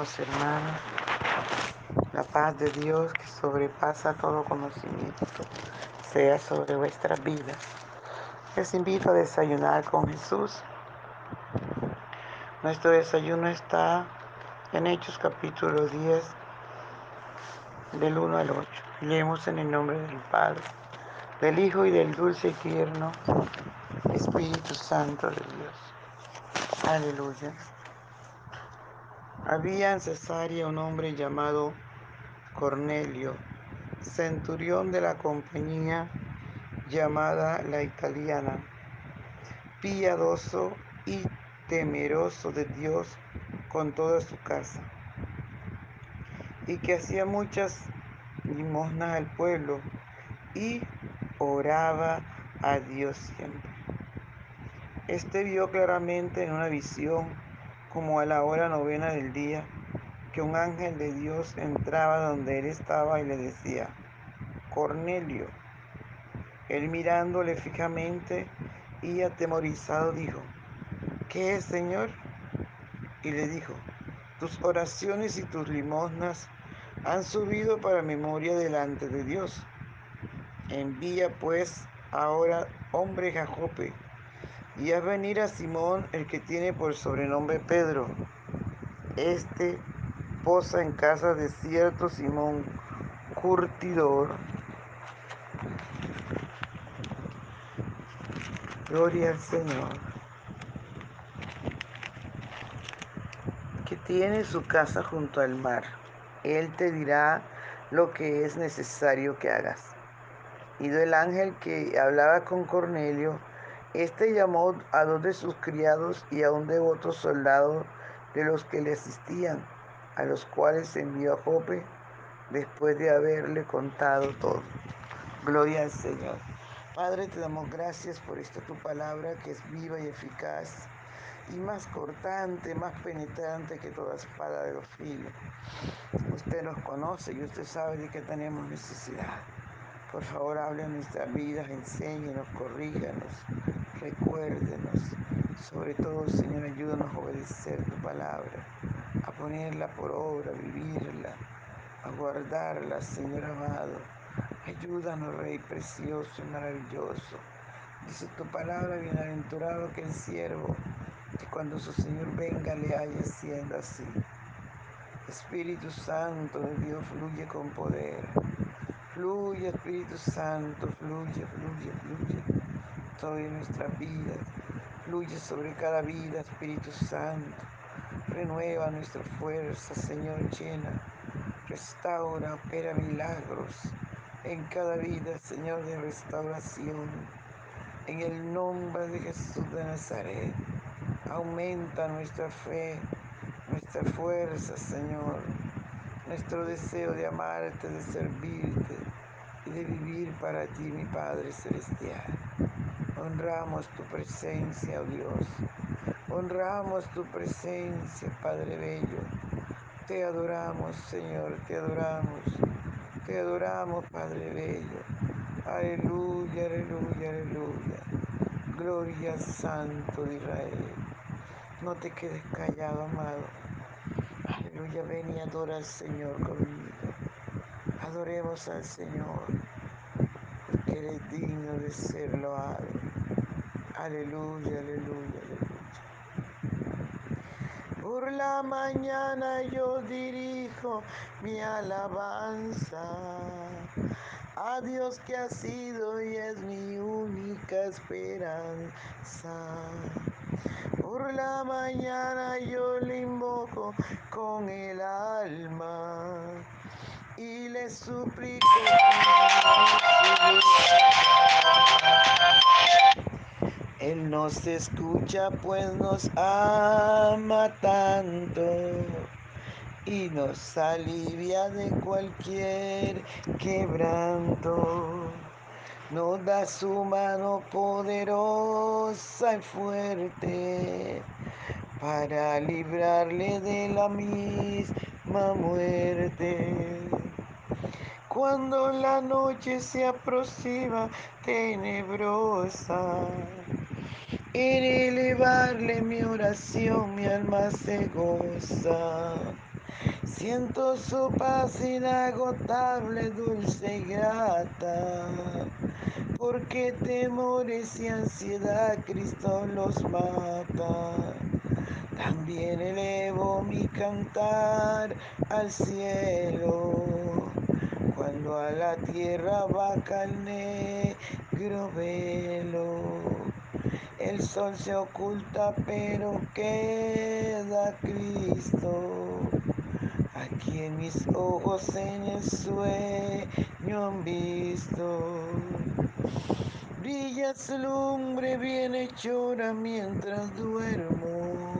hermanos. La paz de Dios que sobrepasa todo conocimiento sea sobre vuestras vidas. Les invito a desayunar con Jesús. Nuestro desayuno está en Hechos capítulo 10, del 1 al 8. Leemos en el nombre del Padre, del Hijo y del dulce y tierno Espíritu Santo de Dios. Aleluya. Había en Cesarea un hombre llamado Cornelio, centurión de la compañía llamada la italiana, piadoso y temeroso de Dios con toda su casa, y que hacía muchas limosnas al pueblo y oraba a Dios siempre. Este vio claramente en una visión, como a la hora novena del día, que un ángel de Dios entraba donde él estaba y le decía, Cornelio. Él mirándole fijamente y atemorizado dijo, ¿qué es, Señor? Y le dijo, tus oraciones y tus limosnas han subido para memoria delante de Dios. Envía pues ahora hombres a Jope y haz venir a Simón, el que tiene por sobrenombre Pedro. Este posa en casa de cierto Simón curtidor. Gloria al Señor. Que tiene su casa junto al mar. Él te dirá lo que es necesario que hagas. Ido el ángel que hablaba con Cornelio, este llamó a dos de sus criados y a un devoto soldado de los que le asistían, a los cuales envió a Jope después de haberle contado todo. Gloria al Señor. Padre, te damos gracias por esta tu palabra que es viva y eficaz y más cortante, más penetrante que toda espada de los filos. Usted nos conoce y usted sabe de qué tenemos necesidad. Por favor, hable en nuestras vidas, enséñenos, corríjanos, recuérdenos. Sobre todo, Señor, ayúdanos a obedecer tu palabra, a ponerla por obra, a vivirla, a guardarla, Señor amado. Ayúdanos, Rey precioso y maravilloso. Dice tu palabra, bienaventurado que el siervo, que cuando su Señor venga le haya siendo así. Espíritu Santo de Dios fluye con poder. Fluye, Espíritu Santo, fluye, fluye, fluye sobre nuestras vidas. Fluye sobre cada vida, Espíritu Santo. Renueva nuestra fuerza, Señor, llena. Restaura, opera milagros en cada vida, Señor, de restauración. En el nombre de Jesús de Nazaret, aumenta nuestra fe, nuestra fuerza, Señor nuestro deseo de amarte, de servirte y de vivir para ti, mi Padre Celestial. Honramos tu presencia, oh Dios. Honramos tu presencia, Padre Bello. Te adoramos, Señor, te adoramos. Te adoramos, Padre Bello. Aleluya, aleluya, aleluya. Gloria al Santo de Israel. No te quedes callado, amado. Aleluya, ven y adora al Señor conmigo. Adoremos al Señor, porque Él es digno de ser loado. Aleluya, aleluya, aleluya. Por la mañana yo dirijo mi alabanza a Dios que ha sido y es mi única esperanza. Por la mañana yo le invoco con el alma y le suplico. Él nos escucha pues nos ama tanto y nos alivia de cualquier quebranto nos da su mano poderosa y fuerte para librarle de la misma muerte. Cuando la noche se aproxima tenebrosa En elevarle mi oración, mi alma se goza. Siento su paz inagotable, dulce y grata. Porque temores y ansiedad Cristo los mata. También elevo mi cantar al cielo. Cuando a la tierra baja el negro velo. El sol se oculta, pero queda Cristo. Aquí en mis ojos en el sueño han visto. Brilla su lumbre bienhechora mientras duermo.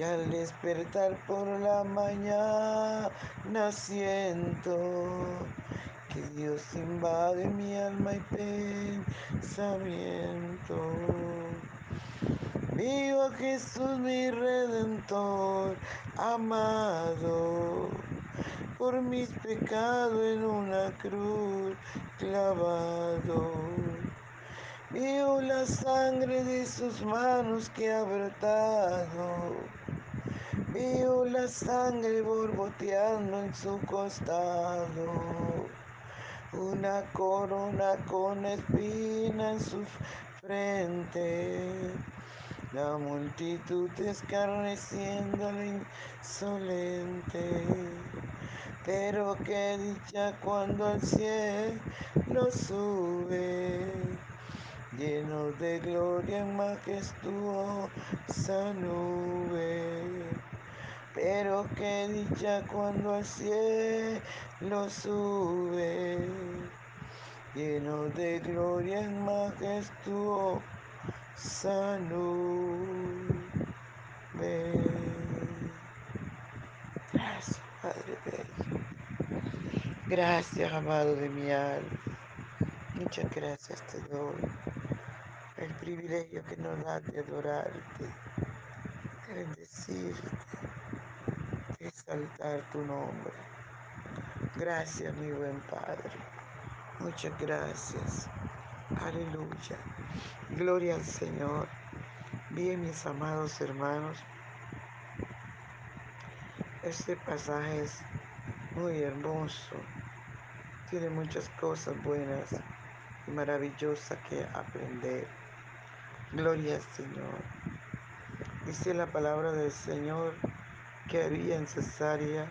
Y al despertar por la mañana siento que Dios invade mi alma y pensamiento. Viva Jesús mi redentor, amado, por mis pecados en una cruz clavado. Vio la sangre de sus manos que ha brotado. Veo la sangre borboteando en su costado. Una corona con espina en su frente. La multitud escarneciéndole insolente. Pero qué dicha cuando al cielo sube lleno de gloria en majestuosa nube. Pero qué dicha cuando al cielo sube, lleno de gloria en majestuosa nube. Gracias, Padre Bello. Gracias, amado de mi alma. Muchas gracias te doy el privilegio que nos da de adorarte, de bendecirte, de exaltar tu nombre. Gracias, mi buen Padre. Muchas gracias. Aleluya. Gloria al Señor. Bien, mis amados hermanos, este pasaje es muy hermoso. Tiene muchas cosas buenas y maravillosas que aprender. Gloria al Señor. Dice la palabra del Señor que había en Cesarea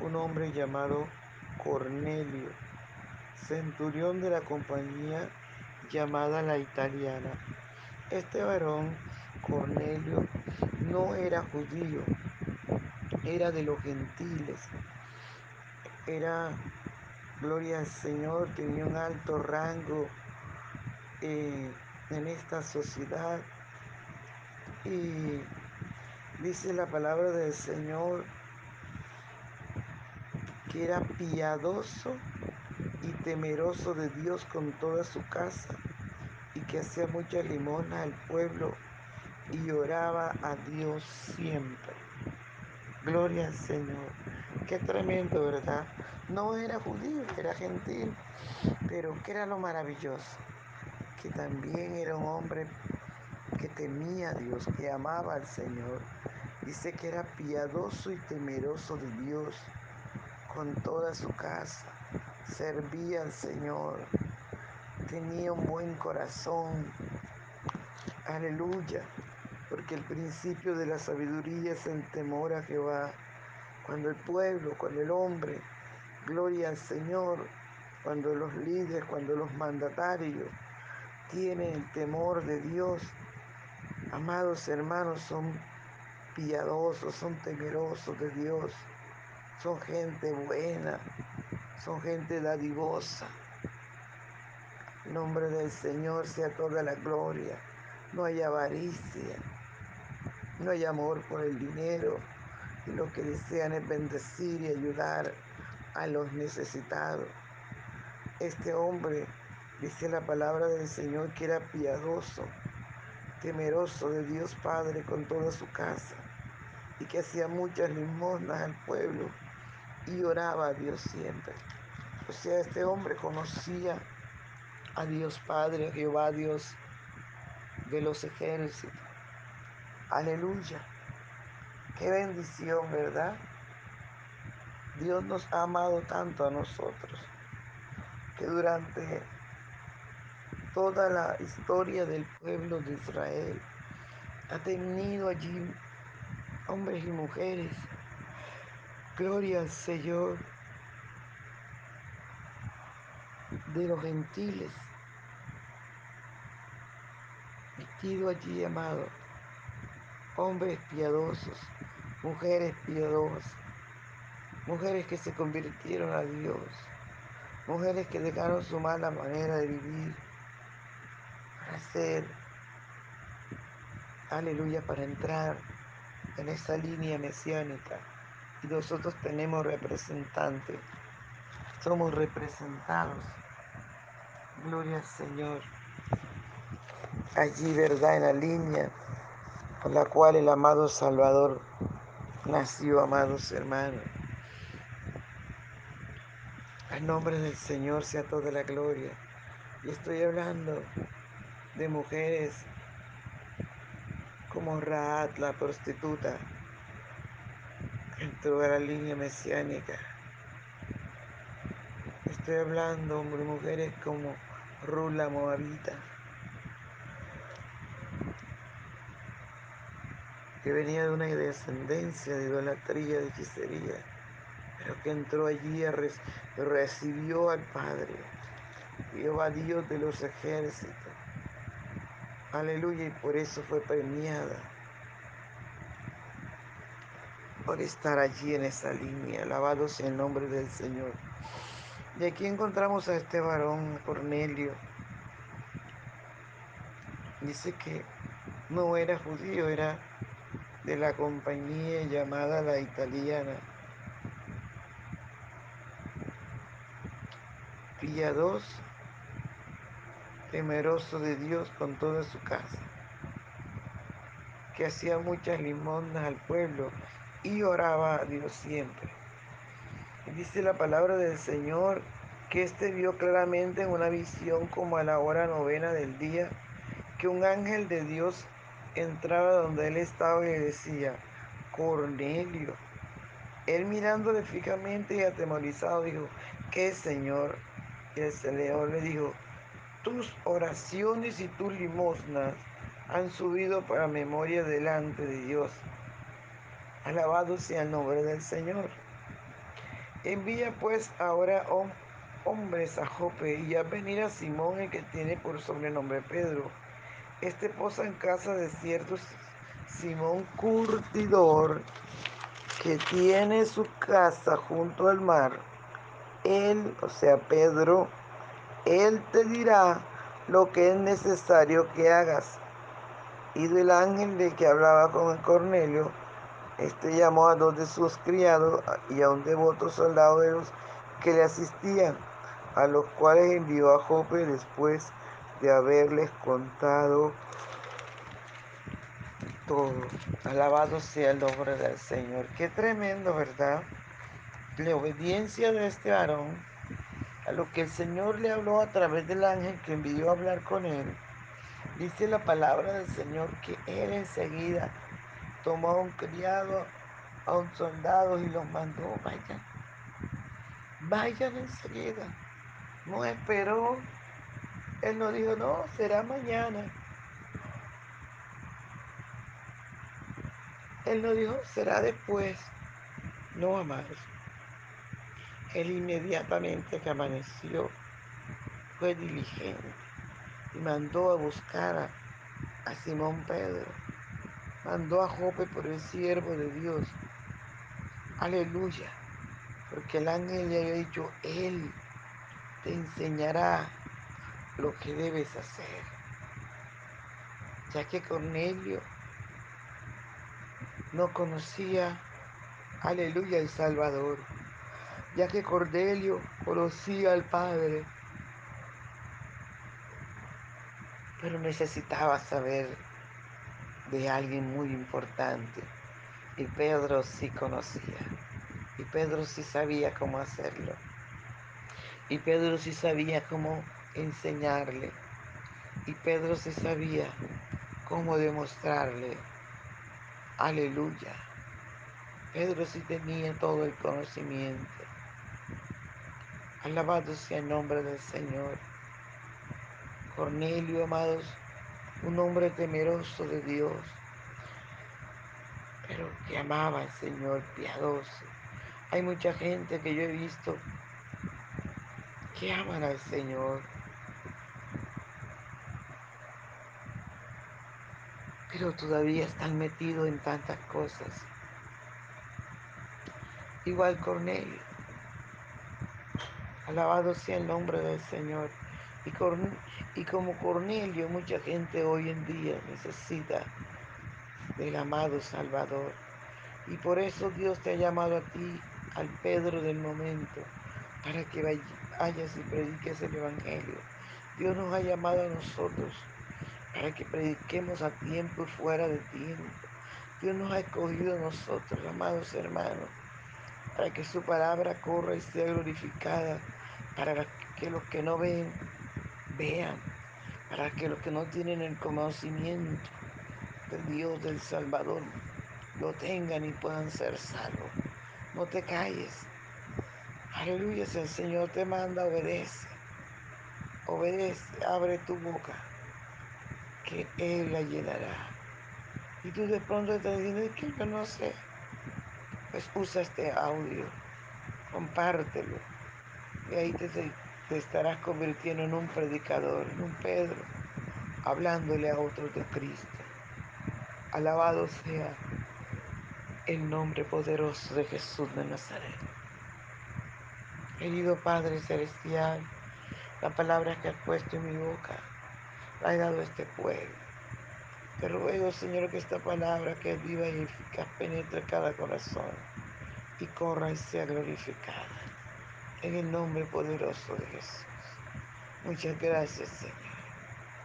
un hombre llamado Cornelio, centurión de la compañía llamada la italiana. Este varón, Cornelio, no era judío, era de los gentiles. Era, gloria al Señor, tenía un alto rango eh, en esta sociedad. Y dice la palabra del Señor que era piadoso y temeroso de Dios con toda su casa y que hacía mucha limosna al pueblo y oraba a Dios siempre. Gloria al Señor. Qué tremendo, ¿verdad? No era judío, era gentil, pero ¿qué era lo maravilloso? Que también era un hombre que temía a Dios, que amaba al Señor. Dice que era piadoso y temeroso de Dios con toda su casa. Servía al Señor. Tenía un buen corazón. Aleluya. Porque el principio de la sabiduría es el temor a Jehová. Cuando el pueblo, cuando el hombre, gloria al Señor, cuando los líderes, cuando los mandatarios tienen el temor de Dios, amados hermanos, son piadosos, son temerosos de Dios, son gente buena, son gente dadivosa. En nombre del Señor sea toda la gloria. no hay avaricia, no hay amor por el dinero, y lo que desean es bendecir y ayudar a los necesitados. Este hombre, dice la palabra del Señor, que era piadoso, temeroso de Dios Padre con toda su casa, y que hacía muchas limosnas al pueblo y oraba a Dios siempre. O sea, este hombre conocía a Dios Padre, a Jehová Dios de los ejércitos. Aleluya. Qué bendición, ¿verdad? Dios nos ha amado tanto a nosotros que durante toda la historia del pueblo de Israel ha tenido allí hombres y mujeres. Gloria al Señor de los gentiles. Metido allí, amado. Hombres piadosos, mujeres piadosas, mujeres que se convirtieron a Dios, mujeres que dejaron su mala manera de vivir para ser, aleluya, para entrar en esa línea mesiánica. Y nosotros tenemos representantes, somos representados. Gloria al Señor. Allí, ¿verdad? En la línea por la cual el amado Salvador nació, amados hermanos. Al nombre del Señor sea toda la gloria. Y estoy hablando de mujeres como Raat, la prostituta, entró a la línea mesiánica. Estoy hablando de mujeres como Rula Moabita, que venía de una descendencia de idolatría, de hechicería, pero que entró allí, y recibió al Padre, a Dios de los ejércitos. Aleluya, y por eso fue premiada por estar allí en esa línea. Alabado sea el nombre del Señor. Y aquí encontramos a este varón, Cornelio. Dice que no era judío, era de la compañía llamada la italiana. Piadoso, temeroso de Dios con toda su casa, que hacía muchas limosnas al pueblo y oraba a Dios siempre. Y dice la palabra del Señor que éste vio claramente en una visión como a la hora novena del día que un ángel de Dios entraba donde él estaba y le decía, Cornelio. Él mirándole fijamente y atemorizado dijo, ¿qué Señor? Y el Señor le dijo, tus oraciones y tus limosnas han subido para memoria delante de Dios. Alabado sea el nombre del Señor. Envía pues ahora hombres a Jope y a venir a Simón, el que tiene por sobrenombre Pedro. Este posa en casa de cierto Simón Curtidor, que tiene su casa junto al mar. Él, o sea, Pedro, él te dirá lo que es necesario que hagas. Y del ángel de que hablaba con Cornelio, este llamó a dos de sus criados y a un devoto soldado de los que le asistían, a los cuales envió a Jope después de haberles contado todo. Alabado sea el nombre del Señor. Qué tremendo, ¿verdad? La obediencia de este varón a lo que el Señor le habló a través del ángel que envió a hablar con él. Dice la palabra del Señor que él enseguida tomó a un criado, a un soldado y los mandó, vayan, vayan enseguida. No esperó, él no dijo, no, será mañana. Él no dijo, será después. No, amados. Él inmediatamente que amaneció fue diligente y mandó a buscar a, a Simón Pedro mandó a Jope por el siervo de Dios. Aleluya. Porque el ángel le había dicho, Él te enseñará lo que debes hacer. ya que Cornelio no conocía, aleluya, el Salvador, ya que Cornelio conocía al Padre, pero necesitaba saber de alguien muy importante. Y Pedro sí conocía. Y Pedro sí sabía cómo hacerlo. Y Pedro sí sabía cómo enseñarle. Y Pedro sí sabía cómo demostrarle. Aleluya. Pedro sí tenía todo el conocimiento. Alabado sea el nombre del Señor. Cornelio, amados, un hombre temeroso de Dios, pero que amaba al Señor piadoso. Hay mucha gente que yo he visto que aman al Señor, pero todavía están metidos en tantas cosas. Igual Cornelio. Alabado sea el nombre del Señor. Y, como Cornelio, mucha gente hoy en día necesita del amado Salvador. Y por eso Dios te ha llamado a ti, al Pedro del momento, para que vayas y prediques el Evangelio. Dios nos ha llamado a nosotros para que prediquemos a tiempo y fuera de tiempo. Dios nos ha escogido a nosotros, amados hermanos, para que su palabra corra y sea glorificada, para que los que no ven, vean, para que los que no tienen el conocimiento del Dios del Salvador lo tengan y puedan ser salvos. No te calles. Aleluya, si el Señor te manda, obedece. Obedece, abre tu boca, que Él la llenará. Y tú de pronto estás diciendo que yo no sé. Pues usa este audio, compártelo. Y ahí te, te estarás convirtiendo en un predicador, en un Pedro, hablándole a otros de Cristo. Alabado sea el nombre poderoso de Jesús de Nazaret. Querido Padre Celestial, la palabra que has puesto en mi boca la he dado a este pueblo. Te ruego, Señor, que esta palabra que es viva y eficaz penetre cada corazón y corra y sea glorificada. En el nombre poderoso de Jesús. Muchas gracias, Señor.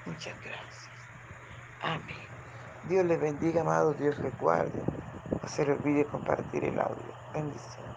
Muchas gracias. Amén. Dios les bendiga, amados. Dios les guarde. No se les olvide compartir el audio. Bendiciones.